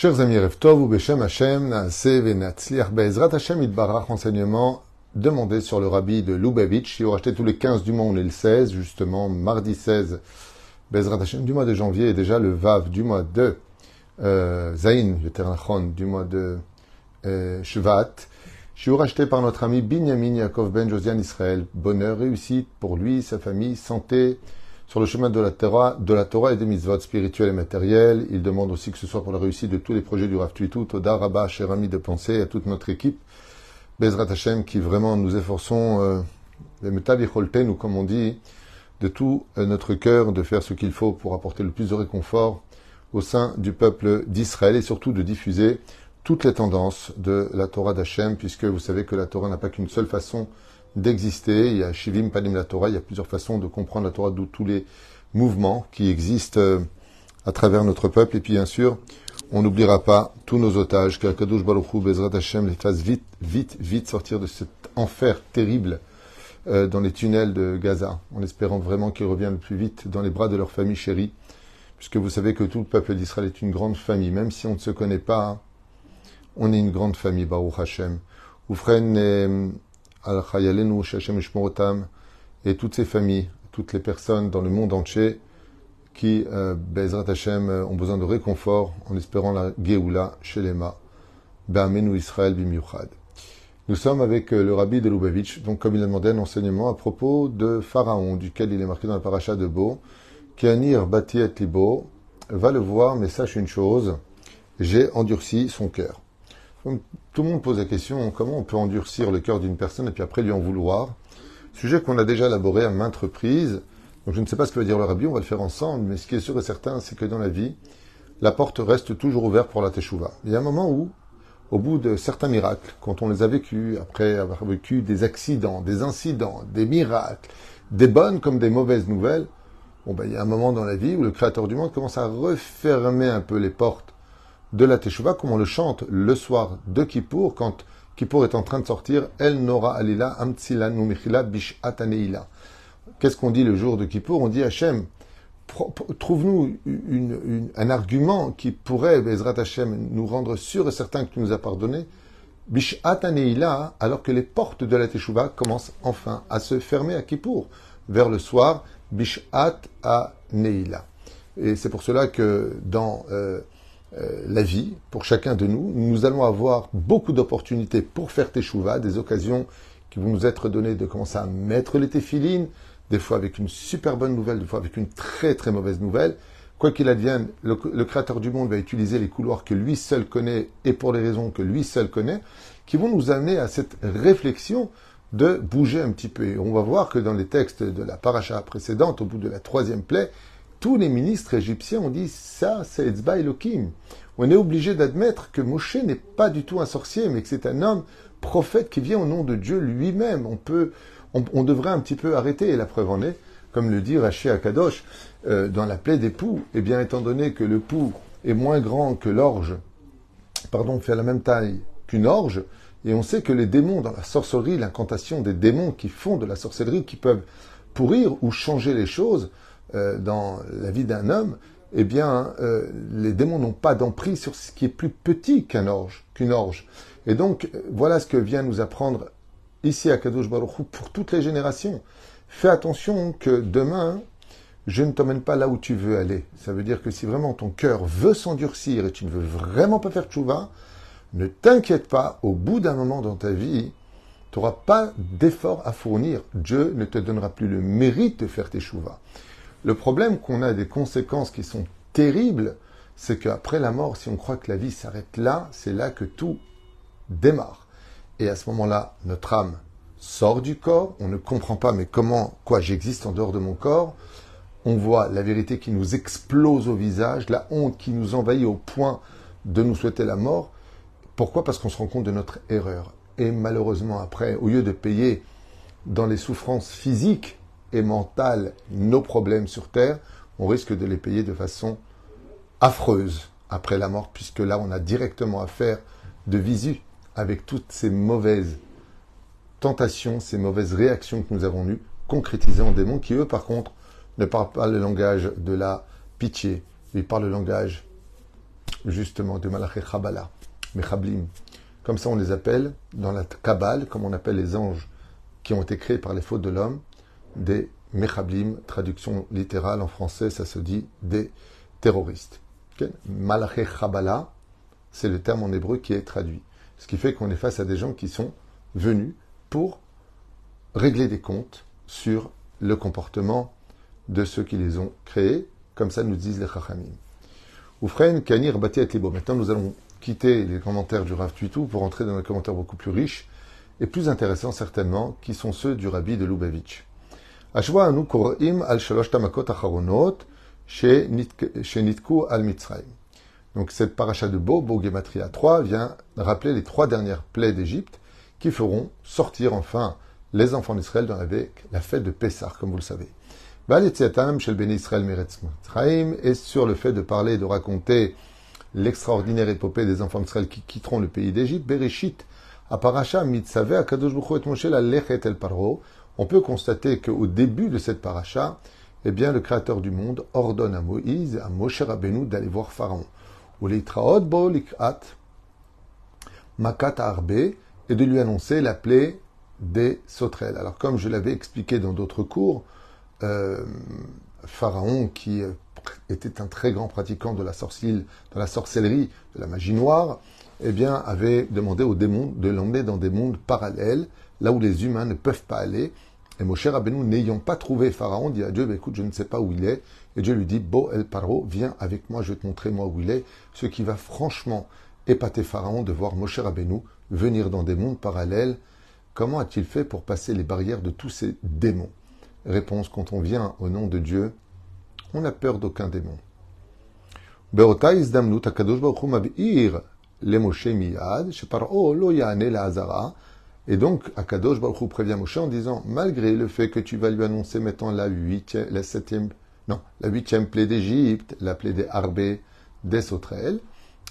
Chers amis, Reftov ou Beshem Hashem, Naase Venatzliach Bezrat Hashem Idbarach, enseignement demandé sur le rabbi de Lubavitch. Il aura acheté tous les 15 du mois, on est le 16, justement, mardi 16, Bezrat Hashem du mois de janvier et déjà le Vav du mois de euh, Zain, du mois de euh, Shvat. Shiur acheté par notre ami Binyamin Yaakov Ben Josian Israël. Bonheur, réussite pour lui, sa famille, santé, sur le chemin de la Torah, de la Torah et des mitzvot spirituels et matériels. Il demande aussi que ce soit pour la réussite de tous les projets du Rav Tuitou, Toda, Rabba, cher ami de pensée, à toute notre équipe. Bezrat Hashem, qui vraiment nous efforçons, euh, comme on dit, de tout euh, notre cœur, de faire ce qu'il faut pour apporter le plus de réconfort au sein du peuple d'Israël et surtout de diffuser toutes les tendances de la Torah d'Hachem, puisque vous savez que la Torah n'a pas qu'une seule façon d'exister. Il y a Shivim Panim la Torah, il y a plusieurs façons de comprendre la Torah, d'où tous les mouvements qui existent euh, à travers notre peuple. Et puis bien sûr, on n'oubliera pas tous nos otages, qu'Akadosh Baruch Hu, Bezrat Hashem, les fasse vite, vite, vite sortir de cet enfer terrible euh, dans les tunnels de Gaza, en espérant vraiment qu'ils reviennent le plus vite dans les bras de leur famille chérie, puisque vous savez que tout le peuple d'Israël est une grande famille, même si on ne se connaît pas, on est une grande famille, Baruch Hashem. Al Chayalenu Shashem et toutes ces familles, toutes les personnes dans le monde entier qui, euh, Bezrat euh, ont besoin de réconfort en espérant la Geoula, Shelema, Be'amenu Israël Bimiuchad. Nous sommes avec euh, le rabbi de Lubavitch, donc comme il a demandé un enseignement à propos de Pharaon, duquel il est marqué dans la paracha de Beau, Kianir Batiet Libo, va le voir, mais sache une chose, j'ai endurci son cœur tout le monde pose la question comment on peut endurcir le cœur d'une personne et puis après lui en vouloir? Sujet qu'on a déjà élaboré à maintes reprises. Donc je ne sais pas ce que veut dire le rabbi, on va le faire ensemble, mais ce qui est sûr et certain, c'est que dans la vie, la porte reste toujours ouverte pour la teshuva. Il y a un moment où, au bout de certains miracles, quand on les a vécus, après avoir vécu des accidents, des incidents, des miracles, des bonnes comme des mauvaises nouvelles, bon ben, il y a un moment dans la vie où le Créateur du monde commence à refermer un peu les portes de la Teshuvah, comme on le chante le soir de Kippour, quand Kippour est en train de sortir, El Nora Alila Amtsila Numichila Bish Ataneila. Qu'est-ce qu'on dit le jour de Kippour? On dit Hachem, trouve-nous un argument qui pourrait, Bezrat Hachem, nous rendre sûrs et certains que tu nous as pardonné. Bish Ataneila, alors que les portes de la Teshuvah commencent enfin à se fermer à Kippour, vers le soir, Bishat Neila. Et c'est pour cela que dans euh, euh, la vie pour chacun de nous. Nous allons avoir beaucoup d'opportunités pour faire teshuva, des occasions qui vont nous être données de commencer à mettre les téphilines, des fois avec une super bonne nouvelle, des fois avec une très très mauvaise nouvelle. Quoi qu'il advienne, le, Créateur du monde va utiliser les couloirs que lui seul connaît et pour les raisons que lui seul connaît, qui vont nous amener à cette réflexion de bouger un petit peu. Et on va voir que dans les textes de la paracha précédente, au bout de la troisième plaie, tous les ministres égyptiens ont dit ça, c'est Etzba Elohim. On est obligé d'admettre que Moshe n'est pas du tout un sorcier, mais que c'est un homme prophète qui vient au nom de Dieu lui-même. On peut, on, devrait un petit peu arrêter. Et la preuve en est, comme le dit Raché Akadosh, euh, dans la plaie des poux, eh bien, étant donné que le pou est moins grand que l'orge, pardon, fait la même taille qu'une orge, et on sait que les démons dans la sorcellerie, l'incantation des démons qui font de la sorcellerie, qui peuvent pourrir ou changer les choses, euh, dans la vie d'un homme, eh bien, euh, les démons n'ont pas d'emprise sur ce qui est plus petit qu'un orge, qu'une orge. Et donc, voilà ce que vient nous apprendre ici à Kadosh Baruch pour toutes les générations. Fais attention que demain, je ne t'emmène pas là où tu veux aller. Ça veut dire que si vraiment ton cœur veut s'endurcir et tu ne veux vraiment pas faire tchouva, ne t'inquiète pas, au bout d'un moment dans ta vie, tu n'auras pas d'effort à fournir. Dieu ne te donnera plus le mérite de faire tes chouvas. Le problème qu'on a des conséquences qui sont terribles, c'est qu'après la mort, si on croit que la vie s'arrête là, c'est là que tout démarre. Et à ce moment-là, notre âme sort du corps, on ne comprend pas mais comment, quoi, j'existe en dehors de mon corps, on voit la vérité qui nous explose au visage, la honte qui nous envahit au point de nous souhaiter la mort. Pourquoi? Parce qu'on se rend compte de notre erreur. Et malheureusement, après, au lieu de payer dans les souffrances physiques et mentale nos problèmes sur Terre, on risque de les payer de façon affreuse après la mort, puisque là, on a directement affaire de visu avec toutes ces mauvaises tentations, ces mauvaises réactions que nous avons eues, concrétisées en démons, qui eux, par contre, ne parlent pas le langage de la pitié, ils parlent le langage justement de Malaché Chabala, Mechablim. Comme ça on les appelle dans la Kabbale, comme on appelle les anges qui ont été créés par les fautes de l'homme, des Mechablim, traduction littérale en français, ça se dit des terroristes. Okay? Malaché c'est le terme en hébreu qui est traduit. Ce qui fait qu'on est face à des gens qui sont venus pour régler des comptes sur le comportement de ceux qui les ont créés, comme ça nous disent les Chachamim. Oufren, Kanir, Bati. Maintenant, nous allons quitter les commentaires du Rav Tuitou pour entrer dans des commentaires beaucoup plus riches et plus intéressants certainement, qui sont ceux du Rabbi de Lubavitch. Donc cette paracha de Bo, Bo Gematria 3, vient rappeler les trois dernières plaies d'Égypte qui feront sortir enfin les enfants d'Israël avec la fête de Pessah, comme vous le savez. Et sur le fait de parler, de raconter l'extraordinaire épopée des enfants d'Israël qui quitteront le pays d'Égypte, Bereshit, à Paracha, Mitzave, Akadosh et el Paro, on peut constater qu'au début de cette paracha, eh le Créateur du monde ordonne à Moïse, à Moshe Rabbeinu, d'aller voir Pharaon. Ou bo makat arbe, et de lui annoncer la plaie des sauterelles. Alors, comme je l'avais expliqué dans d'autres cours, euh, Pharaon, qui euh, était un très grand pratiquant de la, de la sorcellerie, de la magie noire, eh avait demandé aux démons de l'emmener dans des mondes parallèles, là où les humains ne peuvent pas aller. Et Moshe Rabbeinu, n'ayant pas trouvé Pharaon, dit à Dieu, bah, écoute, je ne sais pas où il est. Et Dieu lui dit, Bo el Paro, viens avec moi, je vais te montrer moi où il est. Ce qui va franchement épater Pharaon de voir Moshe Rabbeinu venir dans des mondes parallèles. Comment a-t-il fait pour passer les barrières de tous ces démons? Réponse, quand on vient au nom de Dieu, on n'a peur d'aucun démon. Et donc, Akadosh Baruch prévient Moshe en disant, malgré le fait que tu vas lui annoncer maintenant la huitième, la septième, non, la huitième plaie d'Égypte, la plaie des Harbés, des sauterelles,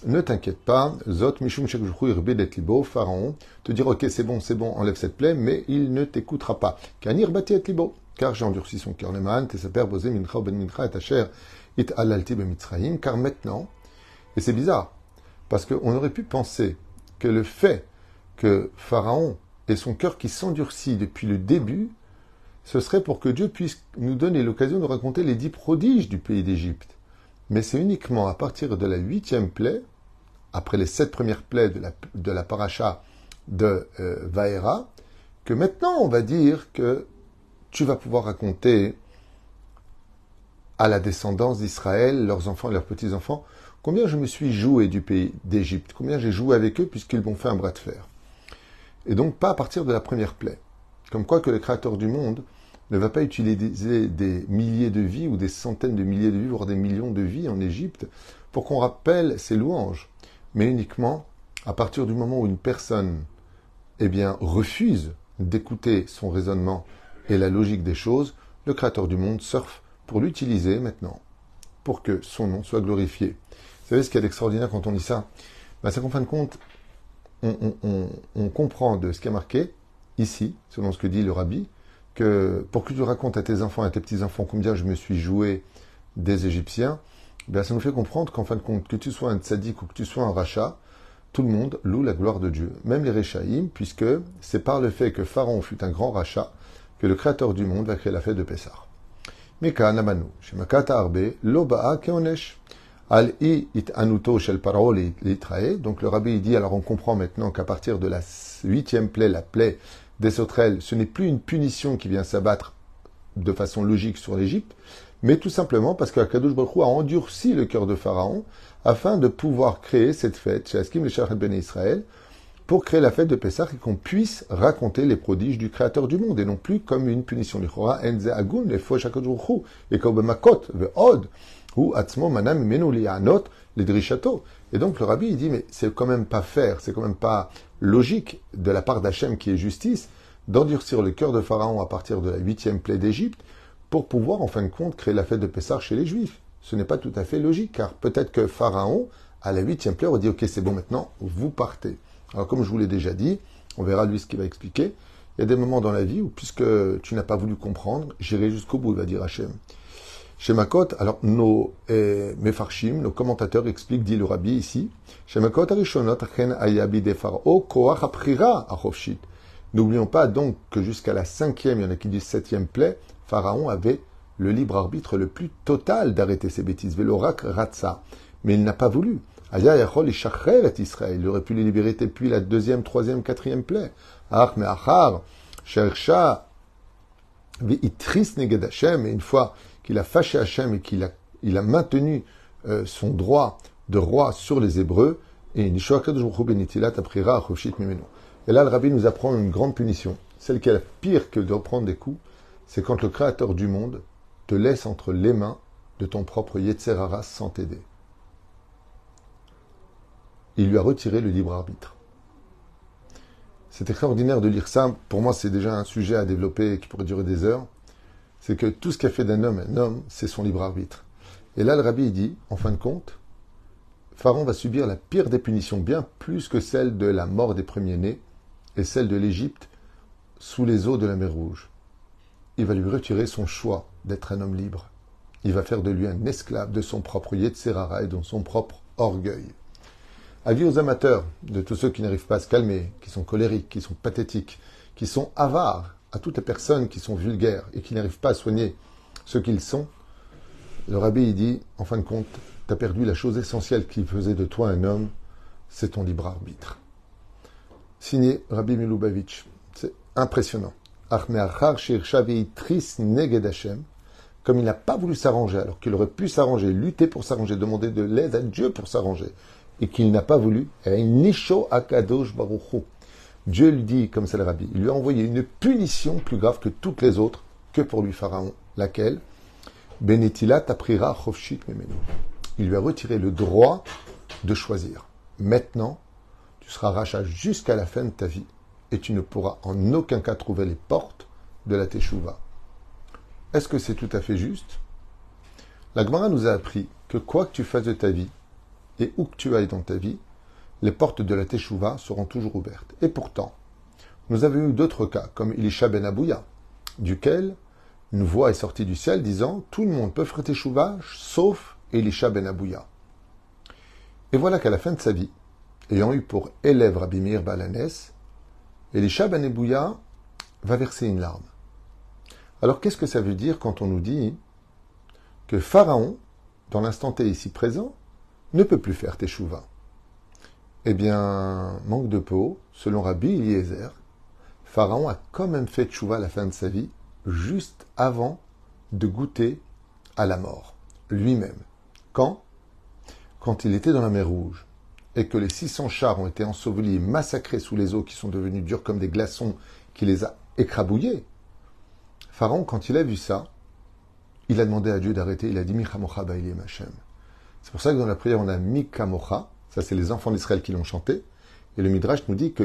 ne t'inquiète pas, Zot Mishum Libo, Pharaon, te dire, ok, c'est bon, c'est bon, enlève cette plaie, mais il ne t'écoutera pas. Kanir Bati Libo car j'ai endurci son cœur. Ben car maintenant, et c'est bizarre, parce qu'on aurait pu penser que le fait que Pharaon ait son cœur qui s'endurcit depuis le début, ce serait pour que Dieu puisse nous donner l'occasion de raconter les dix prodiges du pays d'Égypte. Mais c'est uniquement à partir de la huitième plaie, après les sept premières plaies de la, paracha de euh, Vaera, que maintenant on va dire que tu vas pouvoir raconter à la descendance d'Israël, leurs enfants et leurs petits-enfants, combien je me suis joué du pays d'Égypte, combien j'ai joué avec eux puisqu'ils m'ont fait un bras de fer. Et donc pas à partir de la première plaie. Comme quoi que le Créateur du monde ne va pas utiliser des milliers de vies ou des centaines de milliers de vies, voire des millions de vies en Égypte, pour qu'on rappelle ses louanges, mais uniquement à partir du moment où une personne eh bien, refuse d'écouter son raisonnement et la logique des choses, le Créateur du monde surfe pour l'utiliser maintenant, pour que son nom soit glorifié. Vous savez ce qui est extraordinaire quand on lit ça? Ben, C'est qu'en fin de compte, on, comprend de ce qui est marqué ici, selon ce que dit le rabbi, que pour que tu racontes à tes enfants et à tes petits-enfants combien je me suis joué des Égyptiens, ben, ça nous fait comprendre qu'en fin de compte, que tu sois un tzaddik ou que tu sois un rachat, tout le monde loue la gloire de Dieu, même les Réchaïm, puisque c'est par le fait que Pharaon fut un grand rachat que le Créateur du monde va créer la fête de Pessah. Mika namanu, shemakata arbe, loba'a keonesh. Al i it anuto shel parole litrae. Donc le rabbi dit, alors on comprend maintenant qu'à partir de la huitième plaie, la plaie des sauterelles, ce n'est plus une punition qui vient s'abattre de façon logique sur l'Égypte, mais tout simplement parce qu'Akadosh Baruch a endurci le cœur de Pharaon afin de pouvoir créer cette fête chez Askim le Ben Israël, pour créer la fête de Pessah et qu'on puisse raconter les prodiges du Créateur du monde et non plus comme une punition. Et donc le rabbi il dit mais c'est quand même pas faire, c'est quand même pas logique de la part d'Hachem qui est justice d'endurcir le cœur de Pharaon à partir de la huitième plaie d'Égypte pour pouvoir en fin de compte créer la fête de Pessah chez les Juifs. Ce n'est pas tout à fait logique car peut-être que Pharaon à la huitième plaie aurait dit ok c'est bon maintenant vous partez. Alors comme je vous l'ai déjà dit, on verra lui ce qu'il va expliquer. Il y a des moments dans la vie où, puisque tu n'as pas voulu comprendre, j'irai jusqu'au bout, va dire Hachem. Chez Makot, alors nos euh, mefarshim, nos commentateurs expliquent, dit le rabbi ici, chez Makot arishonot chen ayabi de pharaon koach aprira achofshit. N'oublions pas donc que jusqu'à la cinquième, il y en a qui disent septième plaie, Pharaon avait le libre arbitre le plus total d'arrêter ses bêtises. Velorak ratsa. Mais il n'a pas voulu. Aya yachol et Israël. Il aurait pu les libérer depuis la deuxième, troisième, quatrième plaie. Ach me achar, chercha, ve'itris neged Hashem. Et une fois qu'il a fâché Hachem et qu'il a, il a maintenu euh, son droit de roi sur les Hébreux, et Et là, le rabbi nous apprend une grande punition. Celle qui est la pire que de reprendre des coups, c'est quand le Créateur du monde te laisse entre les mains de ton propre Yetzerara sans t'aider. Il lui a retiré le libre arbitre. C'est extraordinaire de lire ça. Pour moi, c'est déjà un sujet à développer qui pourrait durer des heures. C'est que tout ce qui a fait d'un homme un homme, c'est son libre arbitre. Et là, le rabbi dit, en fin de compte, Pharaon va subir la pire des punitions, bien plus que celle de la mort des premiers-nés et celle de l'Égypte sous les eaux de la mer Rouge. Il va lui retirer son choix d'être un homme libre. Il va faire de lui un esclave de son propre Yetzerara et de son propre orgueil. Avis aux amateurs, de tous ceux qui n'arrivent pas à se calmer, qui sont colériques, qui sont pathétiques, qui sont avares, à toutes les personnes qui sont vulgaires et qui n'arrivent pas à soigner ce qu'ils sont, le rabbi dit, en fin de compte, tu as perdu la chose essentielle qui faisait de toi un homme, c'est ton libre arbitre. Signé Rabbi Milubavitch. C'est impressionnant. Comme il n'a pas voulu s'arranger, alors qu'il aurait pu s'arranger, lutter pour s'arranger, demander de l'aide à Dieu pour s'arranger, et qu'il n'a pas voulu, Dieu lui dit, comme c'est le rabbi, il lui a envoyé une punition plus grave que toutes les autres, que pour lui Pharaon. Laquelle? Benetila taprira Il lui a retiré le droit de choisir. Maintenant, tu seras rachat jusqu'à la fin de ta vie et tu ne pourras en aucun cas trouver les portes de la Teshuvah. Est-ce que c'est tout à fait juste? La Gemara nous a appris que quoi que tu fasses de ta vie et où que tu ailles dans ta vie, les portes de la Teshuvah seront toujours ouvertes. Et pourtant, nous avons eu d'autres cas, comme Elisha ben Abouya, duquel une voix est sortie du ciel disant Tout le monde peut faire Teshuvah sauf Elisha ben Abouya. Et voilà qu'à la fin de sa vie, ayant eu pour élève Rabbi Balanès, Elisha ben Ebouya va verser une larme. Alors qu'est-ce que ça veut dire quand on nous dit que Pharaon, dans l'instant T ici présent, ne peut plus faire Teshuvah? Eh bien, manque de peau, selon Rabbi Eliezer, Pharaon a quand même fait Teshuvah à la fin de sa vie, juste avant de goûter à la mort, lui-même. Quand? Quand il était dans la mer Rouge et que les 600 chars ont été ensevelis et massacrés sous les eaux qui sont devenus durs comme des glaçons, qui les a écrabouillés, Pharaon, quand il a vu ça, il a demandé à Dieu d'arrêter. Il a dit Michamocha Ba'ilim Hashem. C'est pour ça que dans la prière, on a Mikamocha. Ça, c'est les enfants d'Israël qui l'ont chanté. Et le Midrash nous dit que.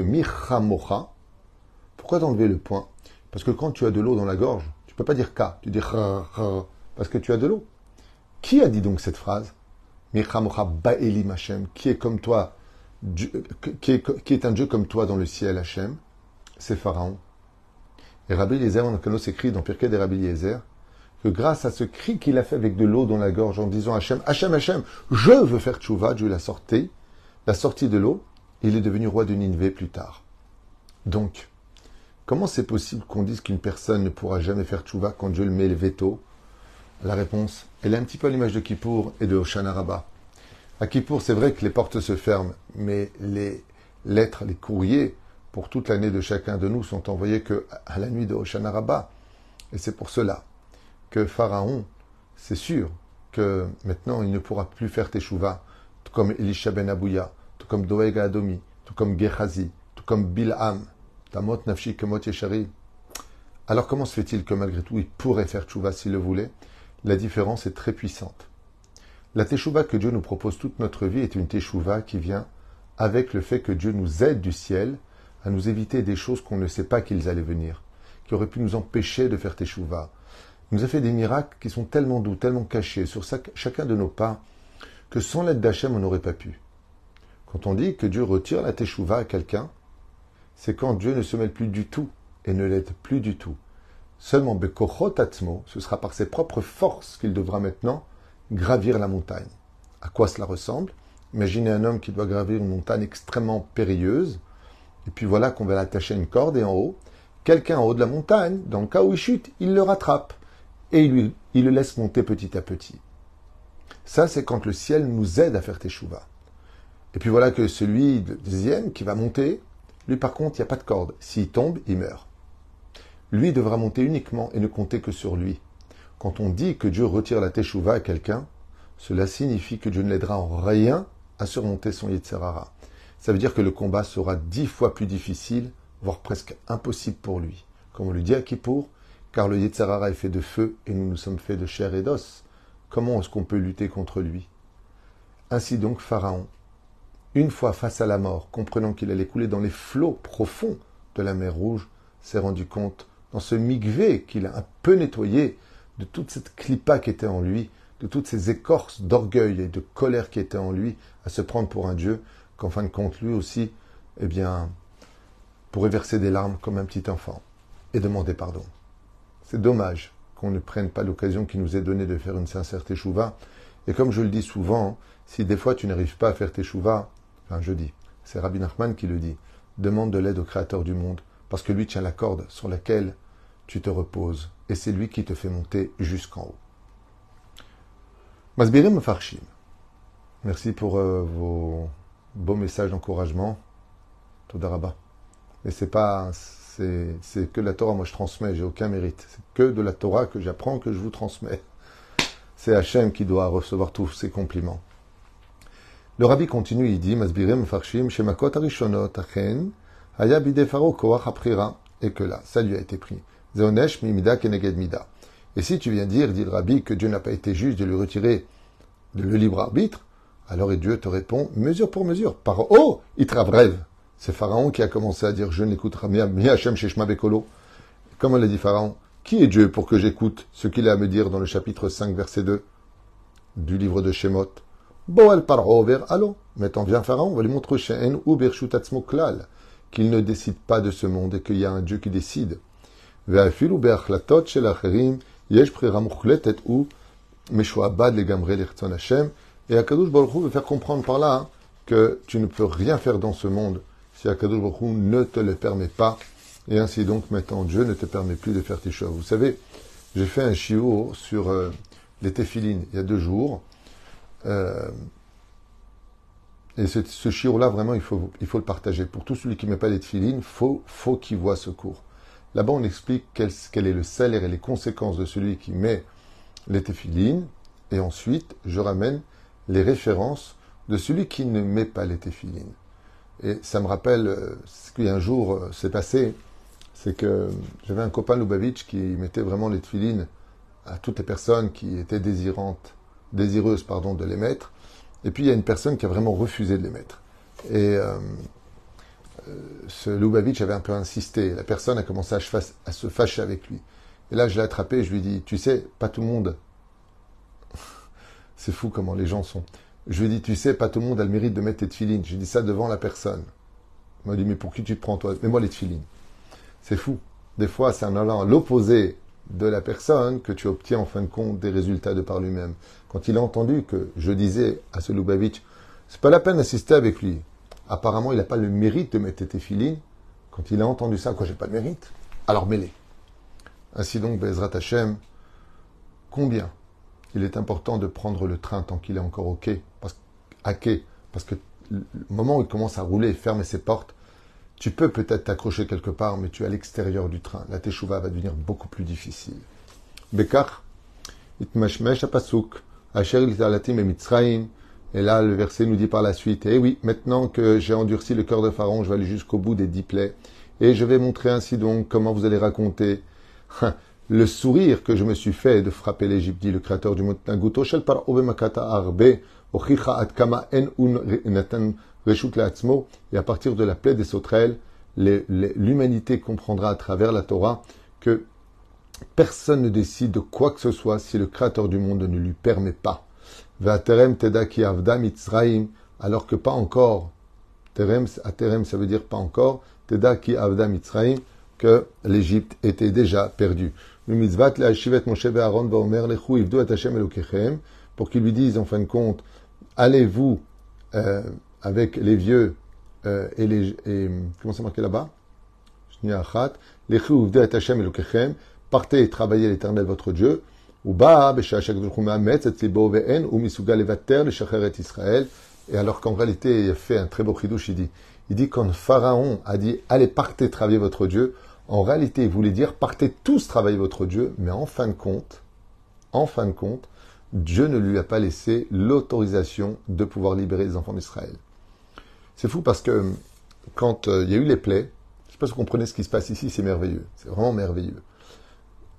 Pourquoi t'enlever le point? Parce que quand tu as de l'eau dans la gorge, tu peux pas dire Ka. Tu dis Parce que tu as de l'eau. Qui a dit donc cette phrase? Qui est comme toi, qui est, un Dieu comme toi dans le ciel, Hachem, c'est Pharaon. Et Rabbi Eliezer, on s'écrit dans Pirkei des Rabbi Eliezer, que grâce à ce cri qu'il a fait avec de l'eau dans la gorge en disant Hachem, Hachem, Hachem, je veux faire tchouva, Dieu l'a sorti, la sortie de l'eau, il est devenu roi de Nineveh plus tard. Donc, comment c'est possible qu'on dise qu'une personne ne pourra jamais faire tchouva quand Dieu le met le veto? La réponse, elle est un petit peu à l'image de Kippour et de Hoshana Rabbah. À Kippour, c'est vrai que les portes se ferment, mais les lettres, les courriers pour toute l'année de chacun de nous sont envoyés que à la nuit de Hoshana Rabbah. Et c'est pour cela que Pharaon, c'est sûr que maintenant il ne pourra plus faire Teshuvah, tout comme Elisha ben Abouya, tout comme Doeg Adomi, tout comme Gehazi, tout comme Bil'am, Tamot Nafshi Kemot Yeshari. Alors comment se fait-il que malgré tout il pourrait faire Teshuvah s'il le voulait? La différence est très puissante. La teshuva que Dieu nous propose toute notre vie est une teshuva qui vient avec le fait que Dieu nous aide du ciel à nous éviter des choses qu'on ne sait pas qu'ils allaient venir, qui auraient pu nous empêcher de faire teshuva. Il nous a fait des miracles qui sont tellement doux, tellement cachés sur chacun de nos pas, que sans l'aide d'Hachem, on n'aurait pas pu. Quand on dit que Dieu retire la teshuva à quelqu'un, c'est quand Dieu ne se mêle plus du tout et ne l'aide plus du tout. Seulement, ce sera par ses propres forces qu'il devra maintenant gravir la montagne. À quoi cela ressemble? Imaginez un homme qui doit gravir une montagne extrêmement périlleuse, et puis voilà qu'on va l'attacher à une corde, et en haut, quelqu'un en haut de la montagne, dans le cas où il chute, il le rattrape, et il, lui, il le laisse monter petit à petit. Ça, c'est quand le ciel nous aide à faire teshuva. Et puis voilà que celui deuxième qui va monter, lui par contre, il n'y a pas de corde. S'il tombe, il meurt. Lui devra monter uniquement et ne compter que sur lui. Quand on dit que Dieu retire la teshuva à quelqu'un, cela signifie que Dieu ne l'aidera en rien à surmonter son Yetzerara. Ça veut dire que le combat sera dix fois plus difficile, voire presque impossible pour lui. Comme on lui dit à Kippour, car le Yetzerara est fait de feu et nous nous sommes faits de chair et d'os. Comment est-ce qu'on peut lutter contre lui? Ainsi donc, Pharaon, une fois face à la mort, comprenant qu'il allait couler dans les flots profonds de la mer Rouge, s'est rendu compte, dans ce migvé qu'il a un peu nettoyé, de toute cette clipa qui était en lui, de toutes ces écorces d'orgueil et de colère qui étaient en lui, à se prendre pour un Dieu, qu'en fin de compte, lui aussi, eh bien, pourrait verser des larmes comme un petit enfant et demander pardon. C'est dommage qu'on ne prenne pas l'occasion qui nous est donnée de faire une sincère teshuva. Et comme je le dis souvent, si des fois tu n'arrives pas à faire teshuva, enfin je dis, c'est Rabbi Nachman qui le dit, demande de l'aide au Créateur du monde, parce que lui tient la corde sur laquelle tu te reposes, et c'est lui qui te fait monter jusqu'en haut. Masbirim Farshim, merci pour euh, vos beaux messages d'encouragement. Todaraba. Mais c'est pas c'est que la Torah, moi je transmets, j'ai aucun mérite. C'est que de la Torah que j'apprends, que je vous transmets. C'est Hachem qui doit recevoir tous ces compliments. Le rabbi continue, il dit, Masbirim farshim shemakot arishonot achen, haya bidefaro koach et que là, ça lui a été pris. Zeonesh mimida keneged mida. Et si tu viens dire, dit le rabbi, que Dieu n'a pas été juste de lui retirer le libre arbitre, alors Dieu te répond, mesure pour mesure, par oh, il brève. C'est Pharaon qui a commencé à dire Je n'écouterai mi Hachem Sheshma Bekolo. Comment l'a dit Pharaon Qui est Dieu pour que j'écoute ce qu'il a à me dire dans le chapitre 5, verset 2 du livre de Shemot? Boal paro vers Allo. Maintenant vient Pharaon, on va lui montrer ou Klal, qu'il ne décide pas de ce monde et qu'il y a un Dieu qui décide. Et Akadosh Baruch Hu veut faire comprendre par là hein, que tu ne peux rien faire dans ce monde si Akadosh Baruch ne te le permet pas, et ainsi donc maintenant Dieu ne te permet plus de faire tes choses. Vous savez, j'ai fait un chiot sur euh, les téphilines il y a deux jours, euh, et ce, ce là vraiment, il faut, le partager. Pour tout celui qui ne met pas les téphilines, il faut, faut qu'il voit ce cours. Là-bas, on explique quel, quel, est le salaire et les conséquences de celui qui met les téphilines, et ensuite, je ramène les références de celui qui ne met pas les téphilines. Et ça me rappelle euh, ce qui un jour euh, s'est passé, c'est que j'avais un copain Lubavitch qui mettait vraiment les tefilines à toutes les personnes qui étaient désirantes, désireuses pardon, de les mettre. Et puis il y a une personne qui a vraiment refusé de les mettre. Et euh, ce Lubavitch avait un peu insisté. La personne a commencé à, à se fâcher avec lui. Et là, je l'ai attrapé et je lui ai dit, tu sais, pas tout le monde. C'est fou comment les gens sont. Je lui ai dit, tu sais, pas tout le monde a le mérite de mettre tes tefilines. J'ai dit ça devant la personne. Il m'a dit, mais pour qui tu te prends, toi? Mets-moi les tefilines. C'est fou. Des fois, c'est en allant à l'opposé de la personne que tu obtiens en fin de compte des résultats de par lui-même. Quand il a entendu que je disais à ce Lubavitch, c'est pas la peine d'assister avec lui. Apparemment, il n'a pas le mérite de mettre tes tefilines. Quand il a entendu ça, quoi, j'ai pas le mérite Alors mets-les. Ainsi donc, Bezrat Hashem, combien il est important de prendre le train tant qu'il est encore au quai, parce, à quai, parce que le moment où il commence à rouler et fermer ses portes, tu peux peut-être t'accrocher quelque part, mais tu es à l'extérieur du train. La teshuva va devenir beaucoup plus difficile. Bekar, itmashmesh apasuk, asher et mitzraim. Et là, le verset nous dit par la suite, eh oui, maintenant que j'ai endurci le cœur de Pharaon, je vais aller jusqu'au bout des dix plaies. Et je vais montrer ainsi donc comment vous allez raconter le sourire que je me suis fait de frapper l'Égypte, dit le créateur du monde. Et à partir de la plaie des sauterelles, l'humanité comprendra à travers la Torah que personne ne décide de quoi que ce soit si le créateur du monde ne lui permet pas. alors que pas encore. Terem, ça veut dire pas encore. Teda ki avda que l'Égypte était déjà perdue. Pour qu'ils lui disent en fin de compte, allez-vous euh, avec les vieux euh, et les comment c'est marqué là-bas? Partez et travaillez l'éternel votre Dieu. Et alors qu'en réalité, il fait un très beau chidouche, il dit, il dit quand Pharaon a dit, allez, partez travailler votre Dieu, en réalité, il voulait dire, partez tous travailler votre Dieu, mais en fin de compte, en fin de compte, Dieu ne lui a pas laissé l'autorisation de pouvoir libérer les enfants d'Israël. C'est fou parce que quand euh, il y a eu les plaies, je ne sais pas si vous comprenez ce qui se passe ici, c'est merveilleux. C'est vraiment merveilleux.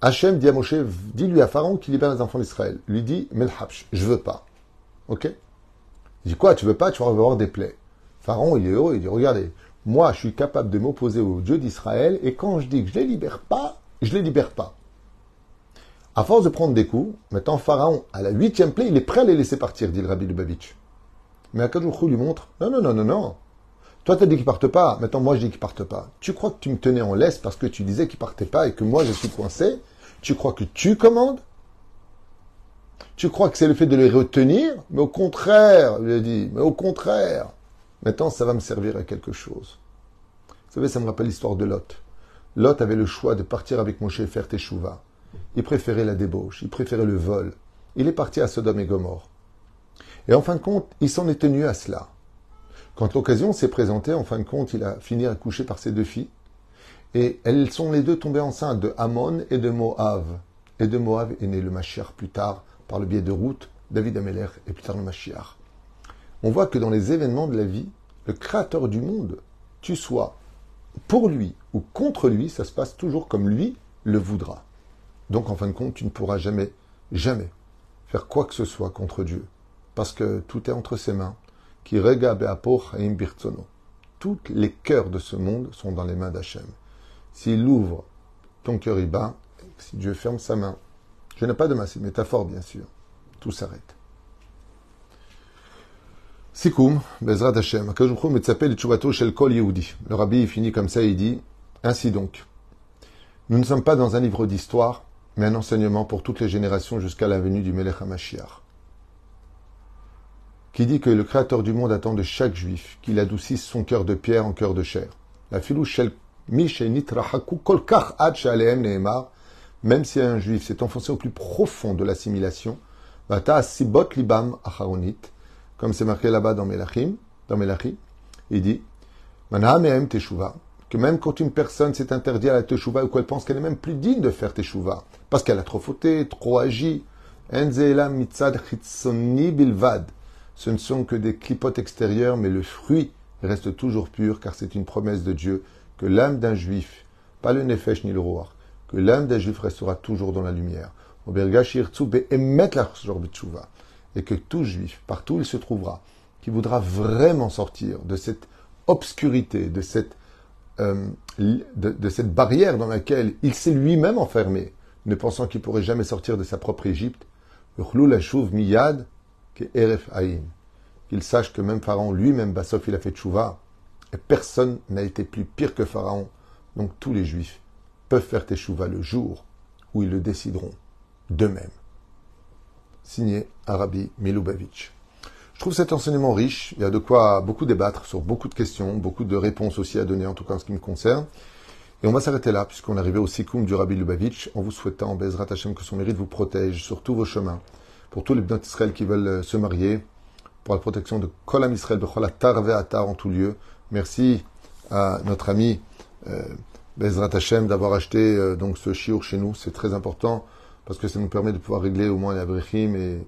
Hachem dit à Moshe, dis-lui à Pharaon qu'il libère les enfants d'Israël. Lui dit, Melhabsh, je veux pas. Ok? Il dit quoi, tu veux pas, tu vas avoir des plaies. Pharaon, il est heureux, il dit, regardez, moi, je suis capable de m'opposer au Dieu d'Israël, et quand je dis que je les libère pas, je les libère pas. À force de prendre des coups, maintenant Pharaon, à la huitième plaie, il est prêt à les laisser partir, dit le rabbi Lubavitch. Mais Akadoujou lui montre, non, non, non, non, non. Toi, tu as dit qu'ils partent pas. Maintenant, moi, je dis qu'ils partent pas. Tu crois que tu me tenais en laisse parce que tu disais qu'ils partaient pas et que moi, je suis coincé? Tu crois que tu commandes? Tu crois que c'est le fait de les retenir? Mais au contraire, il a dit, mais au contraire. Maintenant, ça va me servir à quelque chose. Vous savez, ça me rappelle l'histoire de Lot. Lot avait le choix de partir avec Moshe et faire Teshuvah. Il préférait la débauche, il préférait le vol. Il est parti à Sodome et Gomorre. Et en fin de compte, il s'en est tenu à cela. Quand l'occasion s'est présentée, en fin de compte, il a fini à coucher par ses deux filles. Et elles sont les deux tombées enceintes de Ammon et de Moab. Et de Moab est né le Mashiach plus tard, par le biais de Ruth, David Ameler et plus tard le Mashiach. On voit que dans les événements de la vie, le créateur du monde, tu sois pour lui ou contre lui, ça se passe toujours comme lui le voudra. Donc en fin de compte, tu ne pourras jamais, jamais faire quoi que ce soit contre Dieu. Parce que tout est entre ses mains. Qui Tous les cœurs de ce monde sont dans les mains d'Hachem. S'il ouvre, ton cœur y bat. Si Dieu ferme sa main, je n'ai pas de une métaphore bien sûr. Tout s'arrête. Sikoum, Bezrat Hashem, Shel Kol Yehudi. Le rabbi finit comme ça, il dit Ainsi donc, nous ne sommes pas dans un livre d'histoire, mais un enseignement pour toutes les générations jusqu'à la venue du Melech HaMashiach. Qui dit que le Créateur du monde attend de chaque juif qu'il adoucisse son cœur de pierre en cœur de chair. La filou shel même si un juif s'est enfoncé au plus profond de l'assimilation, sibot libam acharonit, comme c'est marqué là-bas dans Melachim, dans Melachim, il dit, que même quand une personne s'est interdite à la teshuva ou qu'elle pense qu'elle est même plus digne de faire teshuva, parce qu'elle a trop fauté, trop agi, ce ne sont que des clipotes extérieures, mais le fruit reste toujours pur, car c'est une promesse de Dieu que l'âme d'un juif, pas le nefesh ni le roi, que l'âme d'un juif restera toujours dans la lumière et que tout juif, partout où il se trouvera, qui voudra vraiment sortir de cette obscurité, de cette, euh, de, cette barrière dans laquelle il s'est lui-même enfermé, ne pensant qu'il pourrait jamais sortir de sa propre Égypte, miyad qu'il sache que même Pharaon lui-même, Bassof, il a fait tchouva, et personne n'a été plus pire que Pharaon. Donc tous les juifs peuvent faire teshuva le jour où ils le décideront d'eux-mêmes signé Arabi Milubavitch. Je trouve cet enseignement riche, il y a de quoi beaucoup débattre sur beaucoup de questions, beaucoup de réponses aussi à donner, en tout cas en ce qui me concerne. Et on va s'arrêter là, puisqu'on est arrivé au Sikoum du Rabbi Lubavitch, en vous souhaitant, Bezrat Hashem, que son mérite vous protège sur tous vos chemins, pour tous les bnot Israël qui veulent euh, se marier, pour la protection de Kolam Israël, Bechola Tarve Atar en tout lieu. Merci à notre ami euh, Bezrat Hashem d'avoir acheté euh, donc ce chiour chez nous, c'est très important parce que ça nous permet de pouvoir régler au moins les Abrechim et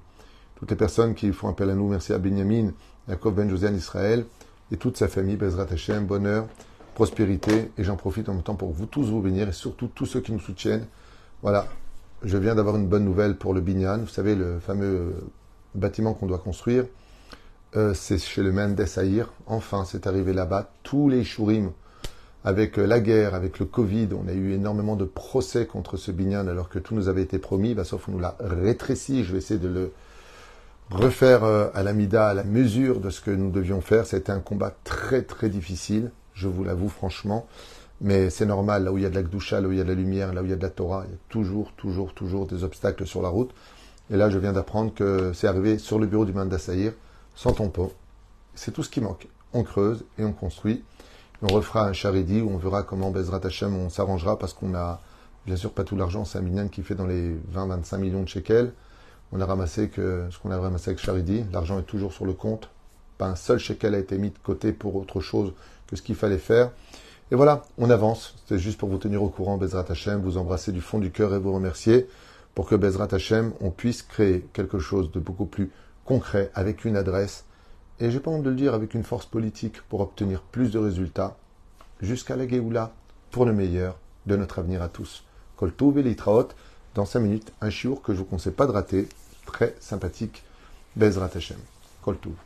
toutes les personnes qui font appel à nous. Merci à Benjamin, Yaakov Ben José Israël et toute sa famille, Bezrat Hashem, bonheur, prospérité. Et j'en profite en même temps pour vous tous vous bénir et surtout tous ceux qui nous soutiennent. Voilà, je viens d'avoir une bonne nouvelle pour le Binyan. Vous savez, le fameux bâtiment qu'on doit construire. Euh, c'est chez le Mendes Aïr. Enfin, c'est arrivé là-bas. Tous les Shurim avec euh, la guerre, avec le Covid, on a eu énormément de procès contre ce Binyan alors que tout nous avait été promis, bah, sauf qu'on nous l'a rétréci. Je vais essayer de le refaire euh, à l'amida, à la mesure de ce que nous devions faire. C'était un combat très très difficile, je vous l'avoue franchement. Mais c'est normal, là où il y a de la Gdusha, là où il y a de la lumière, là où il y a de la Torah, il y a toujours, toujours, toujours des obstacles sur la route. Et là, je viens d'apprendre que c'est arrivé sur le bureau du Mandasaïr, sans tampon. C'est tout ce qui manque. On creuse et on construit. On refera un charidi où on verra comment Bezrat Hashem on s'arrangera parce qu'on a, bien sûr, pas tout l'argent. C'est un minyan qui fait dans les 20-25 millions de shekels. On a ramassé que ce qu'on a ramassé avec charidi. L'argent est toujours sur le compte. Pas un seul shekel a été mis de côté pour autre chose que ce qu'il fallait faire. Et voilà, on avance. C'est juste pour vous tenir au courant, Bezrat Hashem, vous embrasser du fond du cœur et vous remercier pour que Bezrat Hashem, on puisse créer quelque chose de beaucoup plus concret avec une adresse et j'ai pas honte de le dire avec une force politique pour obtenir plus de résultats jusqu'à la Géoula pour le meilleur de notre avenir à tous. Koltouv et dans 5 minutes, un chiour que je vous conseille pas de rater, très sympathique, Bezrat Hashem. Koltouv.